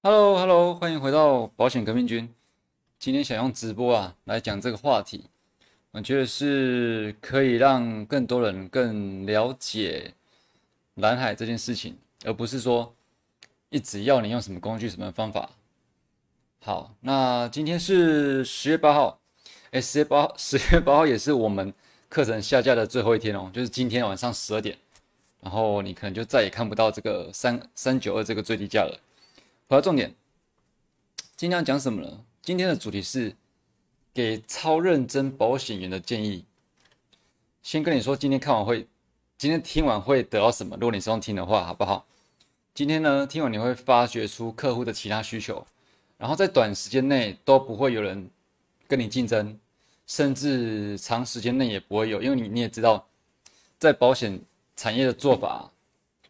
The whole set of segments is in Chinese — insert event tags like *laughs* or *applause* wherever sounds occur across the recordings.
Hello，Hello，欢迎回到保险革命军。今天想用直播啊来讲这个话题，我觉得是可以让更多人更了解蓝海这件事情，而不是说一直要你用什么工具、什么方法。好，那今天是十月八号，哎，十月八十月八号也是我们课程下架的最后一天哦，就是今天晚上十二点，然后你可能就再也看不到这个三三九二这个最低价了。回到重点，今天要讲什么呢？今天的主题是给超认真保险员的建议。先跟你说，今天看完会，今天听完会得到什么？如果你是用听的话，好不好？今天呢，听完你会发掘出客户的其他需求，然后在短时间内都不会有人跟你竞争，甚至长时间内也不会有，因为你你也知道，在保险产业的做法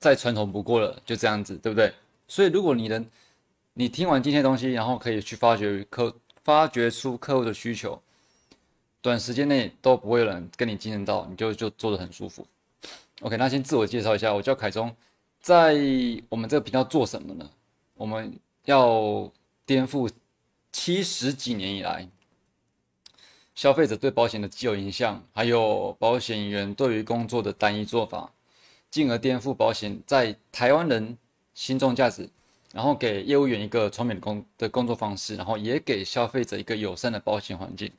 再传统不过了，就这样子，对不对？所以如果你能你听完今天东西，然后可以去发掘客，发掘出客户的需求，短时间内都不会有人跟你竞争到，你就就做的很舒服。OK，那先自我介绍一下，我叫凯中，在我们这个频道做什么呢？我们要颠覆七十几年以来消费者对保险的既有印象，还有保险员对于工作的单一做法，进而颠覆保险在台湾人心中价值。然后给业务员一个聪明的工的工作方式，然后也给消费者一个友善的保险环境。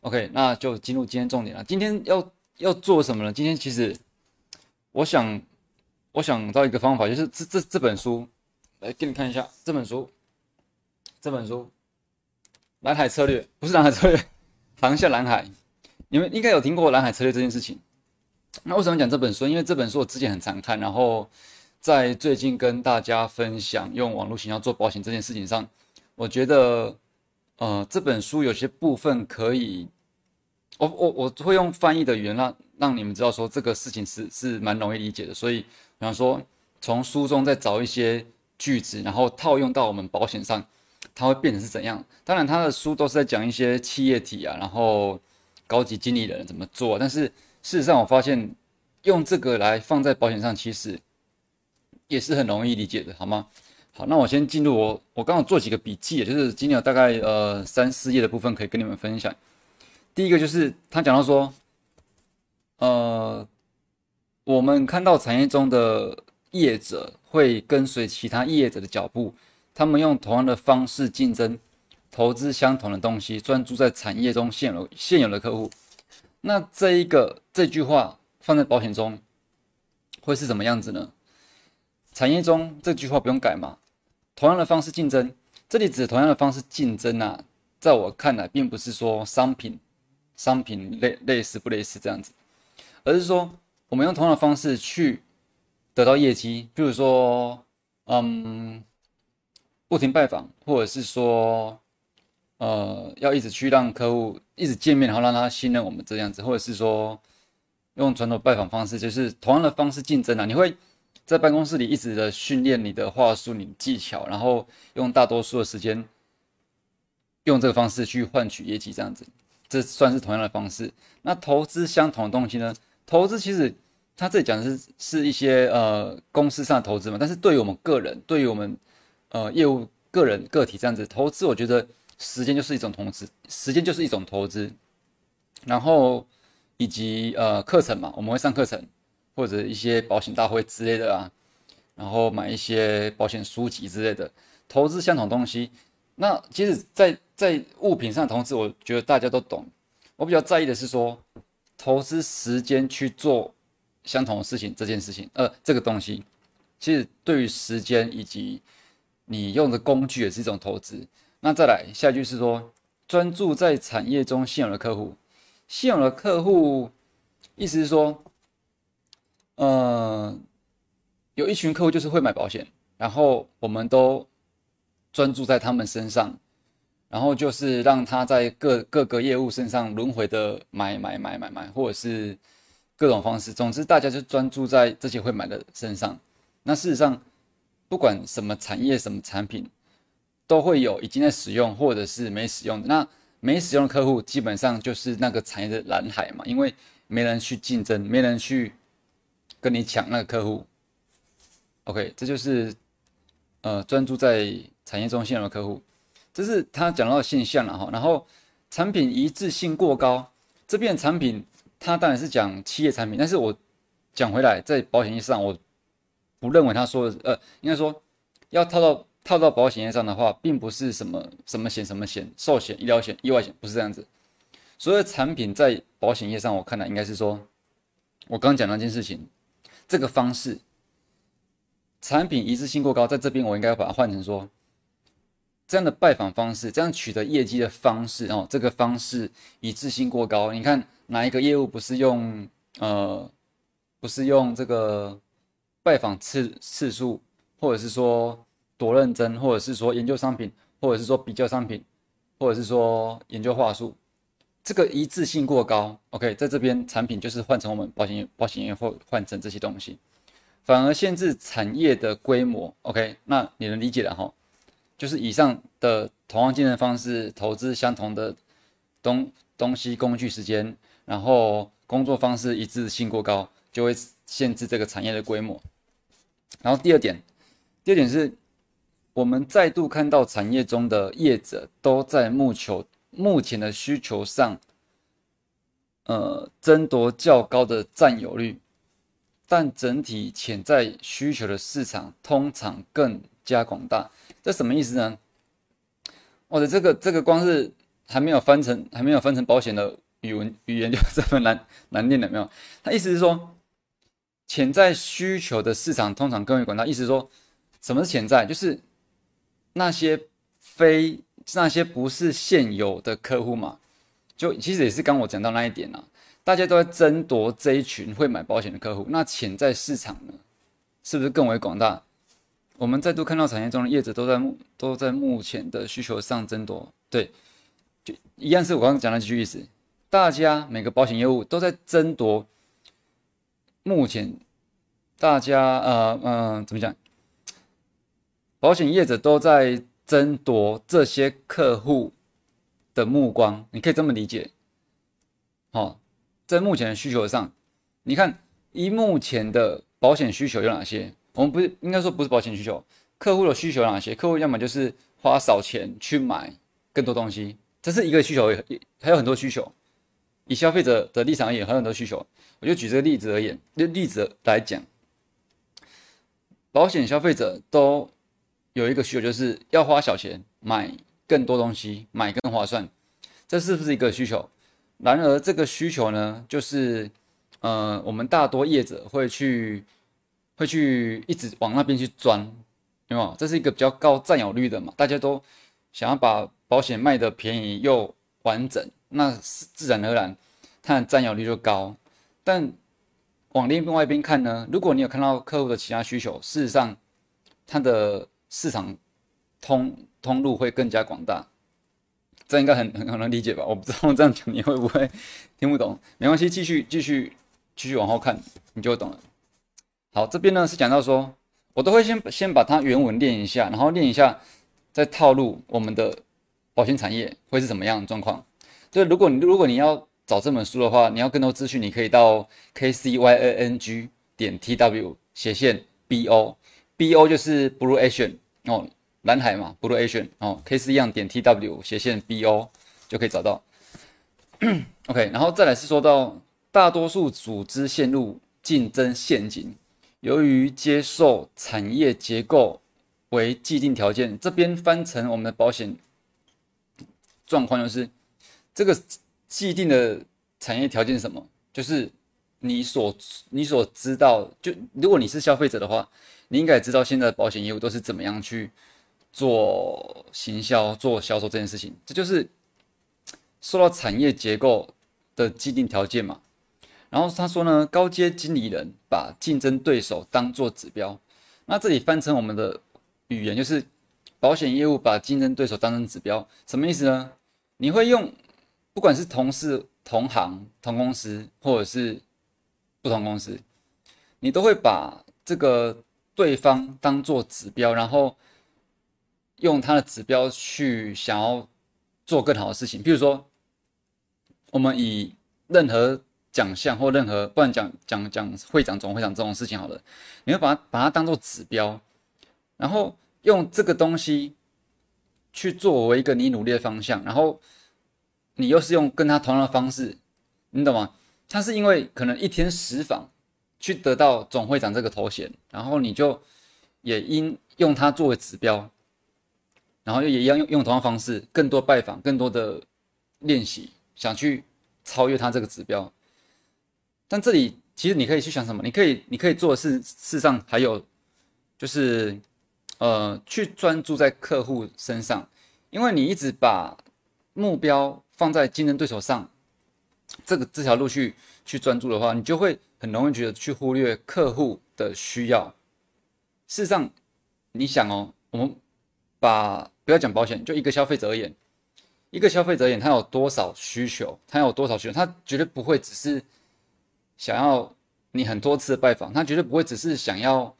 OK，那就进入今天重点了。今天要要做什么呢？今天其实我想我想到一个方法，就是这这这本书，来给你看一下这本书。这本书《蓝海策略》不是蓝海策略，航向蓝海。你们应该有听过蓝海策略这件事情。那为什么讲这本书？因为这本书我之前很常看，然后。在最近跟大家分享用网络形象做保险这件事情上，我觉得，呃，这本书有些部分可以，我我我会用翻译的语言让让你们知道说这个事情是是蛮容易理解的。所以，比方说从书中再找一些句子，然后套用到我们保险上，它会变成是怎样？当然，他的书都是在讲一些企业体啊，然后高级经理人怎么做。但是事实上，我发现用这个来放在保险上，其实。也是很容易理解的，好吗？好，那我先进入我我刚好做几个笔记，就是今天有大概呃三四页的部分可以跟你们分享。第一个就是他讲到说，呃，我们看到产业中的业者会跟随其他业者的脚步，他们用同样的方式竞争，投资相同的东西，专注在产业中现有现有的客户。那这一个这句话放在保险中会是什么样子呢？产业中这句话不用改嘛？同样的方式竞争，这里指同样的方式竞争啊，在我看来，并不是说商品商品类类似不类似这样子，而是说我们用同样的方式去得到业绩，比如说，嗯，不停拜访，或者是说，呃，要一直去让客户一直见面，然后让他信任我们这样子，或者是说用传统拜访方式，就是同样的方式竞争啊，你会。在办公室里一直的训练你的话术、你技巧，然后用大多数的时间用这个方式去换取业绩，这样子，这算是同样的方式。那投资相同的东西呢？投资其实他这里讲的是是一些呃公司上的投资嘛，但是对于我们个人，对于我们呃业务个人个体这样子投资，我觉得时间就是一种投资，时间就是一种投资。然后以及呃课程嘛，我们会上课程。或者一些保险大会之类的啊，然后买一些保险书籍之类的，投资相同东西。那其实，在在物品上投资，我觉得大家都懂。我比较在意的是说，投资时间去做相同的事情这件事情，呃，这个东西，其实对于时间以及你用的工具也是一种投资。那再来下一句是说，专注在产业中现有的客户，现有的客户，意思是说。呃，有一群客户就是会买保险，然后我们都专注在他们身上，然后就是让他在各各个业务身上轮回的买买买买买，或者是各种方式，总之大家就专注在这些会买的身上。那事实上，不管什么产业、什么产品，都会有已经在使用或者是没使用的。那没使用的客户，基本上就是那个产业的蓝海嘛，因为没人去竞争，没人去。跟你抢那个客户，OK，这就是呃专注在产业中心的客户，这是他讲到的现象了哈。然后产品一致性过高，这边产品他当然是讲企业产品，但是我讲回来，在保险业上，我不认为他说的呃，应该说要套到套到保险业上的话，并不是什么什么险什么险，寿险、医疗险、意外险，不是这样子。所有产品在保险业上，我看来应该是说，我刚讲那件事情，这个方式，产品一致性过高，在这边我应该把它换成说，这样的拜访方式，这样取得业绩的方式哦，这个方式一致性过高。你看哪一个业务不是用呃，不是用这个拜访次次数，或者是说多认真，或者是说研究商品，或者是说比较商品，或者是说研究话术。这个一致性过高，OK，在这边产品就是换成我们保险，保险业或换成这些东西，反而限制产业的规模，OK，那你能理解了哈？就是以上的同样竞争方式，投资相同的东东西、工具、时间，然后工作方式一致性过高，就会限制这个产业的规模。然后第二点，第二点是我们再度看到产业中的业者都在谋求。目前的需求上，呃，争夺较高的占有率，但整体潜在需求的市场通常更加广大。这什么意思呢？我的这个这个光是还没有翻成还没有翻成保险的语文语言就这么难 *laughs* 难念了没有？他意思是说，潜在需求的市场通常更为广大。意思是说，什么是潜在？就是那些非。那些不是现有的客户嘛？就其实也是刚我讲到那一点啊，大家都在争夺这一群会买保险的客户。那潜在市场呢，是不是更为广大？我们再度看到产业中的业者都在都在目前的需求上争夺。对，就一样是我刚刚讲的几句意思。大家每个保险业务都在争夺，目前大家呃嗯怎么讲？保险业者都在。争夺这些客户的目光，你可以这么理解。好，在目前的需求上，你看，以目前的保险需求有哪些？我们不是应该说不是保险需求，客户的需求有哪些？客户要么就是花少钱去买更多东西，这是一个需求，还有很多需求。以消费者的立场而言，还有很多需求。我就举这个例子而言，就例子来讲，保险消费者都。有一个需求就是要花小钱买更多东西，买更划算，这是不是一个需求？然而这个需求呢，就是呃，我们大多业者会去会去一直往那边去钻，有没有？这是一个比较高占有率的嘛？大家都想要把保险卖的便宜又完整，那自然而然它的占有率就高。但往另外一边看呢，如果你有看到客户的其他需求，事实上它的市场通通路会更加广大，这应该很很能理解吧？我不知道这样讲你会不会听不懂？没关系，继续继续继续往后看，你就懂了。好，这边呢是讲到说，我都会先先把它原文练一下，然后练一下再套路我们的保险产业会是什么样的状况。就如果你如果你要找这本书的话，你要更多资讯，你可以到 kcyng 点 t w 斜线 b o。B O 就是 Blue Ocean 哦，蓝海嘛，Blue Ocean 哦，K 是一样点 T W 斜线 B O 就可以找到。OK，然后再来是说到大多数组织陷入竞争陷阱，由于接受产业结构为既定条件，这边翻成我们的保险状况就是这个既定的产业条件是什么？就是你所你所知道，就如果你是消费者的话。你应该知道，现在的保险业务都是怎么样去做行销、做销售这件事情，这就是受到产业结构的既定条件嘛。然后他说呢，高阶经理人把竞争对手当做指标，那这里翻成我们的语言就是保险业务把竞争对手当成指标，什么意思呢？你会用不管是同事、同行、同公司，或者是不同公司，你都会把这个。对方当做指标，然后用他的指标去想要做更好的事情。比如说，我们以任何奖项或任何不然讲讲讲会长、总会长这种事情好了，你会把它把它当做指标，然后用这个东西去作为一个你努力的方向，然后你又是用跟他同样的方式，你懂吗？他是因为可能一天十访去得到总会长这个头衔，然后你就也因用它作为指标，然后也一样用用同样方式，更多拜访，更多的练习，想去超越他这个指标。但这里其实你可以去想什么？你可以你可以做的是，事实上还有就是。呃，去专注在客户身上，因为你一直把目标放在竞争对手上，这个这条路去去专注的话，你就会很容易觉得去忽略客户的需要。事实上，你想哦，我们把不要讲保险，就一个消费者而言，一个消费者而言，他有多少需求，他有多少需求，他绝对不会只是想要你很多次拜访，他绝对不会只是想要。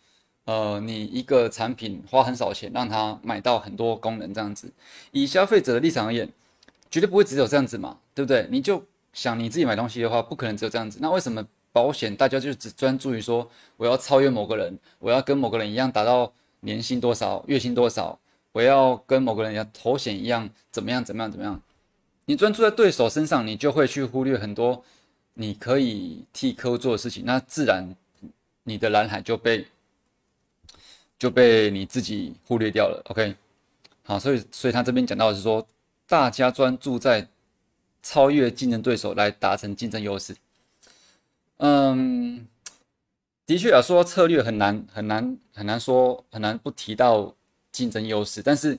呃，你一个产品花很少钱让他买到很多功能，这样子，以消费者的立场而言，绝对不会只有这样子嘛，对不对？你就想你自己买东西的话，不可能只有这样子。那为什么保险大家就只专注于说我要超越某个人，我要跟某个人一样达到年薪多少、月薪多少，我要跟某个人一样头衔一样怎么样怎么样怎么样？你专注在对手身上，你就会去忽略很多你可以替客户做的事情，那自然你的蓝海就被。就被你自己忽略掉了。OK，好，所以所以他这边讲到的是说，大家专注在超越竞争对手来达成竞争优势。嗯，的确啊，说策略很难很难很难说很难不提到竞争优势，但是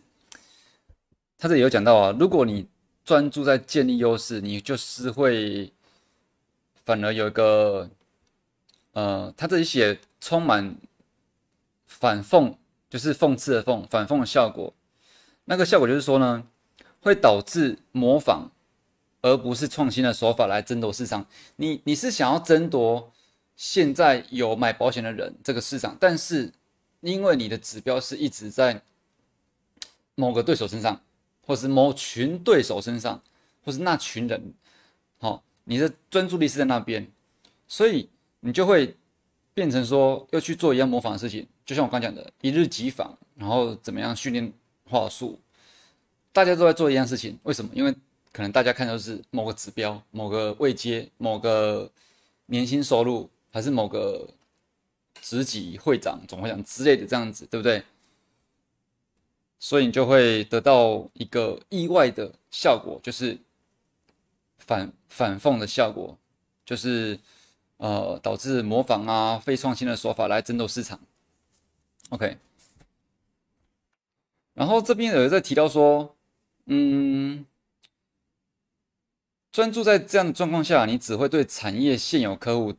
他这里有讲到啊，如果你专注在建立优势，你就是会反而有一个呃，他这里写充满。反讽就是讽刺的讽，反讽的效果。那个效果就是说呢，会导致模仿，而不是创新的手法来争夺市场。你你是想要争夺现在有买保险的人这个市场，但是因为你的指标是一直在某个对手身上，或是某群对手身上，或是那群人，好，你的专注力是在那边，所以你就会变成说要去做一样模仿的事情。就像我刚讲的，一日几访，然后怎么样训练话术，大家都在做一样事情。为什么？因为可能大家看到是某个指标、某个位阶、某个年薪收入，还是某个职级会长、总会长之类的这样子，对不对？所以你就会得到一个意外的效果，就是反反讽的效果，就是呃导致模仿啊、非创新的手法来争夺市场。OK，然后这边有人在提到说，嗯，专注在这样的状况下，你只会对产业现有客户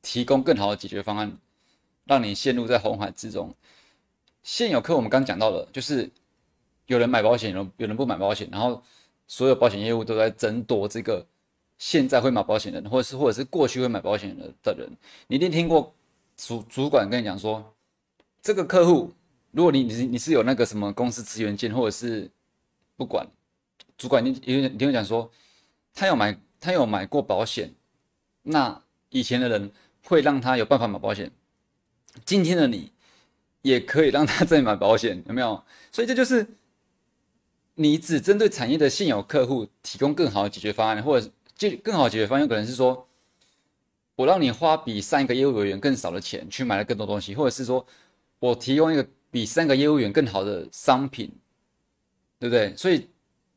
提供更好的解决方案，让你陷入在红海之中。现有客户我们刚讲到了，就是有人买保险，有人有人不买保险，然后所有保险业务都在争夺这个现在会买保险的人，或者是或者是过去会买保险的的人。你一定听过主主管跟你讲说。这个客户，如果你你你是有那个什么公司资源件，或者是不管主管，你你你听我讲说，他有买他有买过保险，那以前的人会让他有办法买保险，今天的你也可以让他再买保险，*laughs* 有没有？所以这就是你只针对产业的现有客户提供更好的解决方案，或者就更好的解决方案，有可能是说我让你花比上一个业务员更少的钱去买了更多东西，或者是说。我提供一个比三个业务员更好的商品，对不对？所以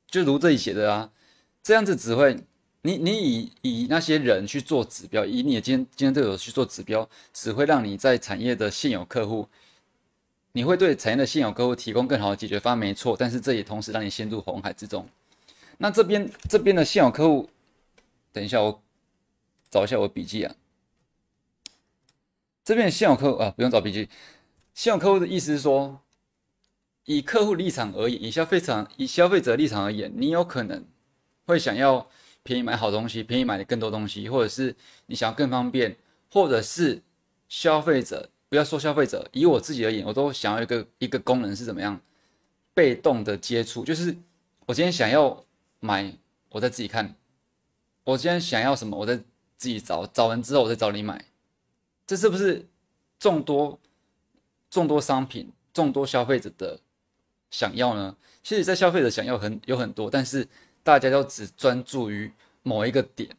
就如这里写的啊，这样子只会你你以以那些人去做指标，以你的今今天对手去做指标，只会让你在产业的现有客户，你会对产业的现有客户提供更好的解决方案，没错。但是这也同时让你陷入红海之中。那这边这边的现有客户，等一下我找一下我笔记啊。这边现有客户啊，不用找笔记。现有客户的意思是说，以客户立场而言，以消费场以消费者立场而言，你有可能会想要便宜买好东西，便宜买的更多东西，或者是你想要更方便，或者是消费者不要说消费者，以我自己而言，我都想要一个一个功能是怎么样，被动的接触，就是我今天想要买，我再自己看，我今天想要什么，我再自己找，找完之后我再找你买，这是不是众多？众多商品众多消费者的想要呢？其实，在消费者想要很有很多，但是大家都只专注于某一个点，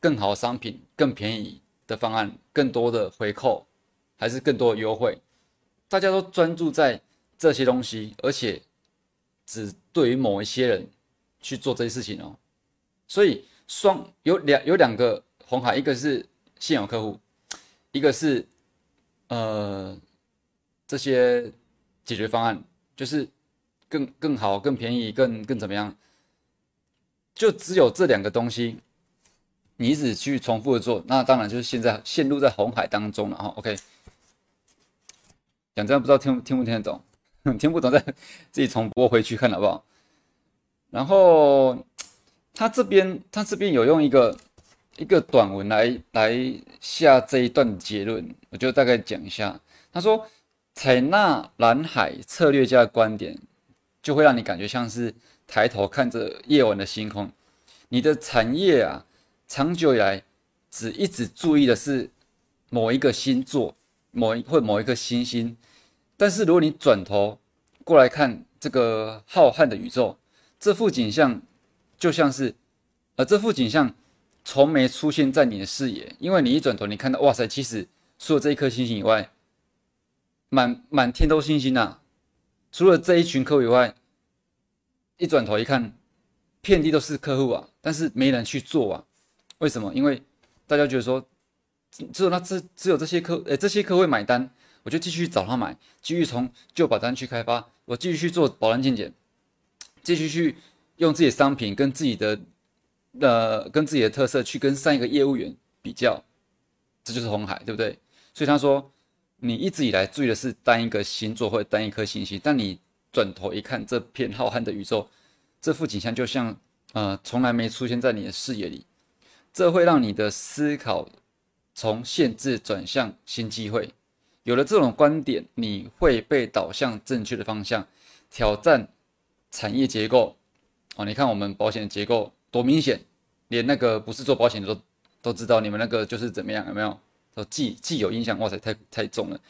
更好商品、更便宜的方案、更多的回扣，还是更多的优惠，大家都专注在这些东西，而且只对于某一些人去做这些事情哦。所以双有两有两个红海，一个是现有客户，一个是呃这些解决方案，就是更更好、更便宜、更更怎么样？就只有这两个东西，你一直去重复的做，那当然就是现在陷入在红海当中了哈。OK，讲这样不知道听听不听得懂？*laughs* 听不懂再自己重播回去看好不好？然后他这边他这边有用一个一个短文来来下这一段结论，我就大概讲一下。他说，采纳蓝海策略家的观点，就会让你感觉像是。抬头看着夜晚的星空，你的产业啊，长久以来只一直注意的是某一个星座，某一或某一颗星星。但是如果你转头过来看这个浩瀚的宇宙，这幅景象就像是，呃，这幅景象从没出现在你的视野，因为你一转头，你看到，哇塞，其实除了这一颗星星以外，满满天都星星啊！除了这一群客以外。一转头一看，遍地都是客户啊，但是没人去做啊。为什么？因为大家觉得说，只有那只只有这些客，诶，这些客户会买单，我就继续找他买，继续从旧保单去开发，我继续去做保单鉴检，继续去用自己的商品跟自己的呃跟自己的特色去跟上一个业务员比较，这就是红海，对不对？所以他说，你一直以来注意的是单一个星座或者单一颗星星，但你。转头一看，这片浩瀚的宇宙，这幅景象就像呃从来没出现在你的视野里。这会让你的思考从限制转向新机会。有了这种观点，你会被导向正确的方向，挑战产业结构。哦，你看我们保险结构多明显，连那个不是做保险的都都知道，你们那个就是怎么样，有没有？都既既有印象，哇塞，太太重了。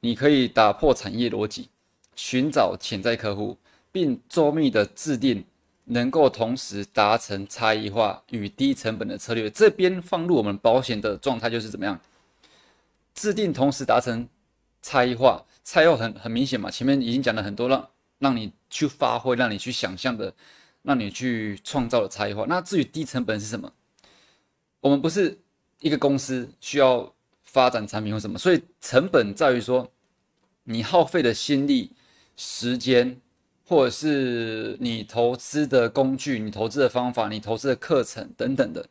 你可以打破产业逻辑。寻找潜在客户，并周密的制定能够同时达成差异化与低成本的策略。这边放入我们保险的状态就是怎么样？制定同时达成差异化，差异化很很明显嘛。前面已经讲了很多，让让你去发挥，让你去想象的，让你去创造的差异化。那至于低成本是什么？我们不是一个公司需要发展产品或什么，所以成本在于说你耗费的心力。时间，或者是你投资的工具、你投资的方法、你投资的课程等等的，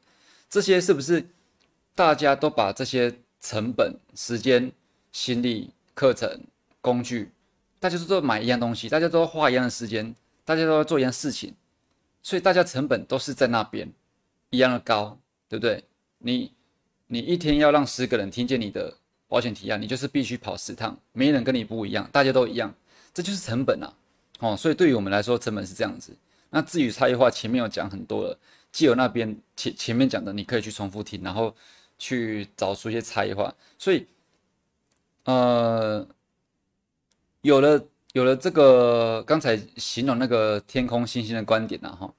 这些是不是大家都把这些成本、时间、心力、课程、工具，大家都都买一样东西，大家都花一样的时间，大家都要做一样事情，所以大家成本都是在那边一样的高，对不对？你你一天要让十个人听见你的保险提案，你就是必须跑十趟，没人跟你不一样，大家都一样。这就是成本啊，哦，所以对于我们来说，成本是这样子。那至于差异化，前面有讲很多了，既有那边前前面讲的，你可以去重复听，然后去找出一些差异化。所以，呃，有了有了这个刚才形容那个天空星星的观点呢，哈，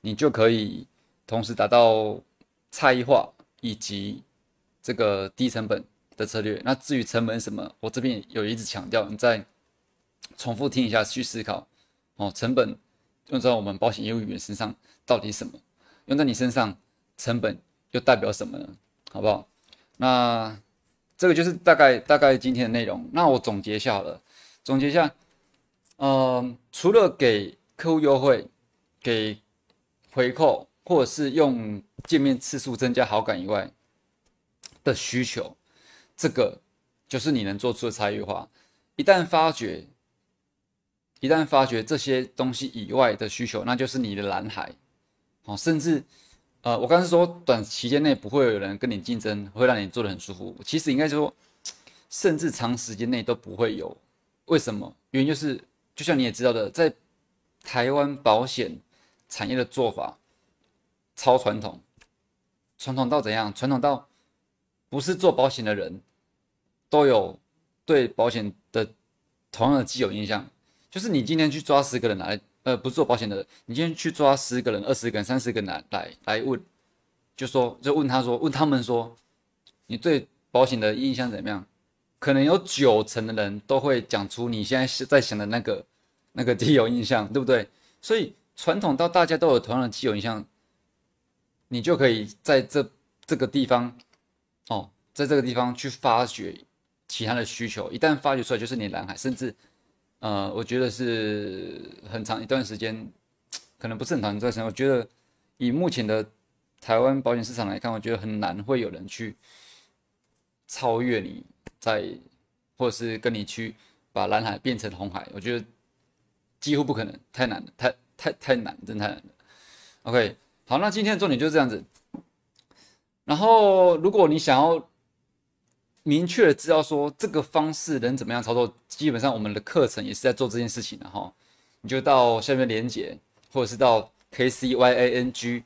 你就可以同时达到差异化以及这个低成本的策略。那至于成本什么，我这边有一直强调，你在。重复听一下，去思考哦。成本用在我们保险业务员身上到底什么？用在你身上，成本又代表什么呢？好不好？那这个就是大概大概今天的内容。那我总结一下好了，总结一下，嗯，除了给客户优惠、给回扣，或者是用见面次数增加好感以外的需求，这个就是你能做出的差异化。一旦发觉。一旦发觉这些东西以外的需求，那就是你的蓝海，哦，甚至，呃，我刚才说短期间内不会有人跟你竞争，会让你做的很舒服。其实应该说，甚至长时间内都不会有。为什么？原因就是，就像你也知道的，在台湾保险产业的做法超传统，传统到怎样？传统到不是做保险的人都有对保险的。同样的既有印象，就是你今天去抓十个人来，呃，不是做保险的，你今天去抓十个人、二十个人、三十个人来来来问，就说就问他说，问他们说，你对保险的印象怎么样？可能有九成的人都会讲出你现在在想的那个那个既有印象，对不对？所以传统到大家都有同样的既有印象，你就可以在这这个地方，哦，在这个地方去发掘其他的需求。一旦发掘出来，就是你的蓝海，甚至呃，我觉得是很长一段时间，可能不是很长一段时间。我觉得以目前的台湾保险市场来看，我觉得很难会有人去超越你。在，或者是跟你去把蓝海变成红海，我觉得几乎不可能，太难了，太太太难，真太难了。OK，好，那今天的重点就是这样子。然后，如果你想要明确的知道说这个方式能怎么样操作，基本上我们的课程也是在做这件事情的哈。你就到下面连接，或者是到 k c y a n g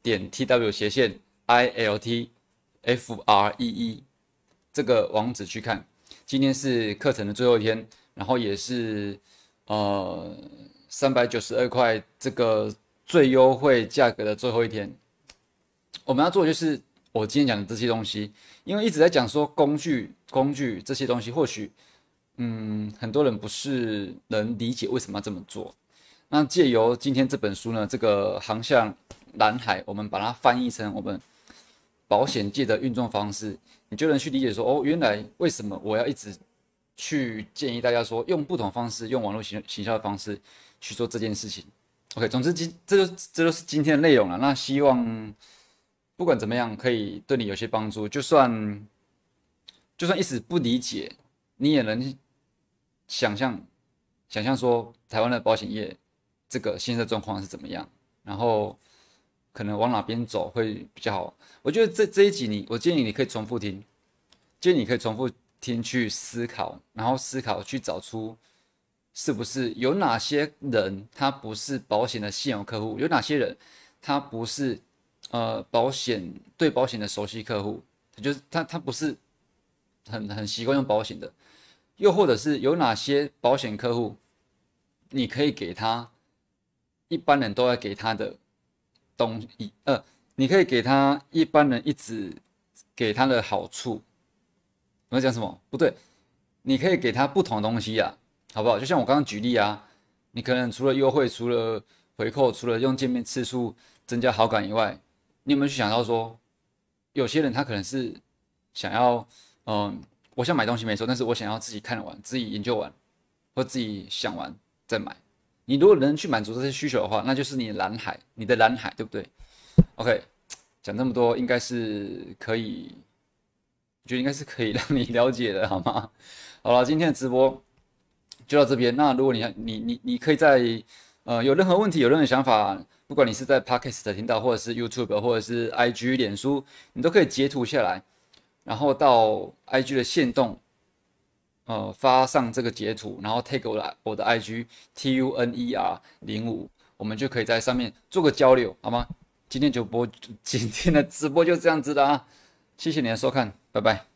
点 t w 斜线 i l t f r e e。这个网址去看，今天是课程的最后一天，然后也是呃三百九十二块这个最优惠价格的最后一天。我们要做的就是我今天讲的这些东西，因为一直在讲说工具工具这些东西，或许嗯很多人不是能理解为什么要这么做。那借由今天这本书呢，这个航向蓝海，我们把它翻译成我们保险界的运作方式。你就能去理解说，哦，原来为什么我要一直去建议大家说，用不同方式，用网络行行销的方式去做这件事情。OK，总之今这就这就是今天的内容了。那希望不管怎么样，可以对你有些帮助。就算就算一时不理解，你也能想象想象说，台湾的保险业这个现在状况是怎么样，然后。可能往哪边走会比较好？我觉得这这一集你，我建议你可以重复听，建议你可以重复听去思考，然后思考去找出是不是有哪些人他不是保险的现有客户，有哪些人他不是呃保险对保险的熟悉客户，他就是他他不是很很习惯用保险的，又或者是有哪些保险客户，你可以给他一般人都要给他的。东西呃，你可以给他一般人一直给他的好处。我要讲什么？不对，你可以给他不同的东西呀，好不好？就像我刚刚举例啊，你可能除了优惠、除了回扣、除了用见面次数增加好感以外，你有没有去想到说，有些人他可能是想要，嗯，我想买东西没错，但是我想要自己看完、自己研究完，或自己想完再买。你如果能去满足这些需求的话，那就是你的蓝海，你的蓝海，对不对？OK，讲这么多，应该是可以，我觉得应该是可以让你了解的，好吗？好了，今天的直播就到这边。那如果你你你你可以在呃有任何问题、有任何想法，不管你是在 Podcast 听到，或者是 YouTube，或者是 IG、脸书，你都可以截图下来，然后到 IG 的线动。呃，发上这个截图，然后 take 我的我的 IG T U N E R 零五，我们就可以在上面做个交流，好吗？今天就播，今天的直播就这样子的啊，谢谢你的收看，拜拜。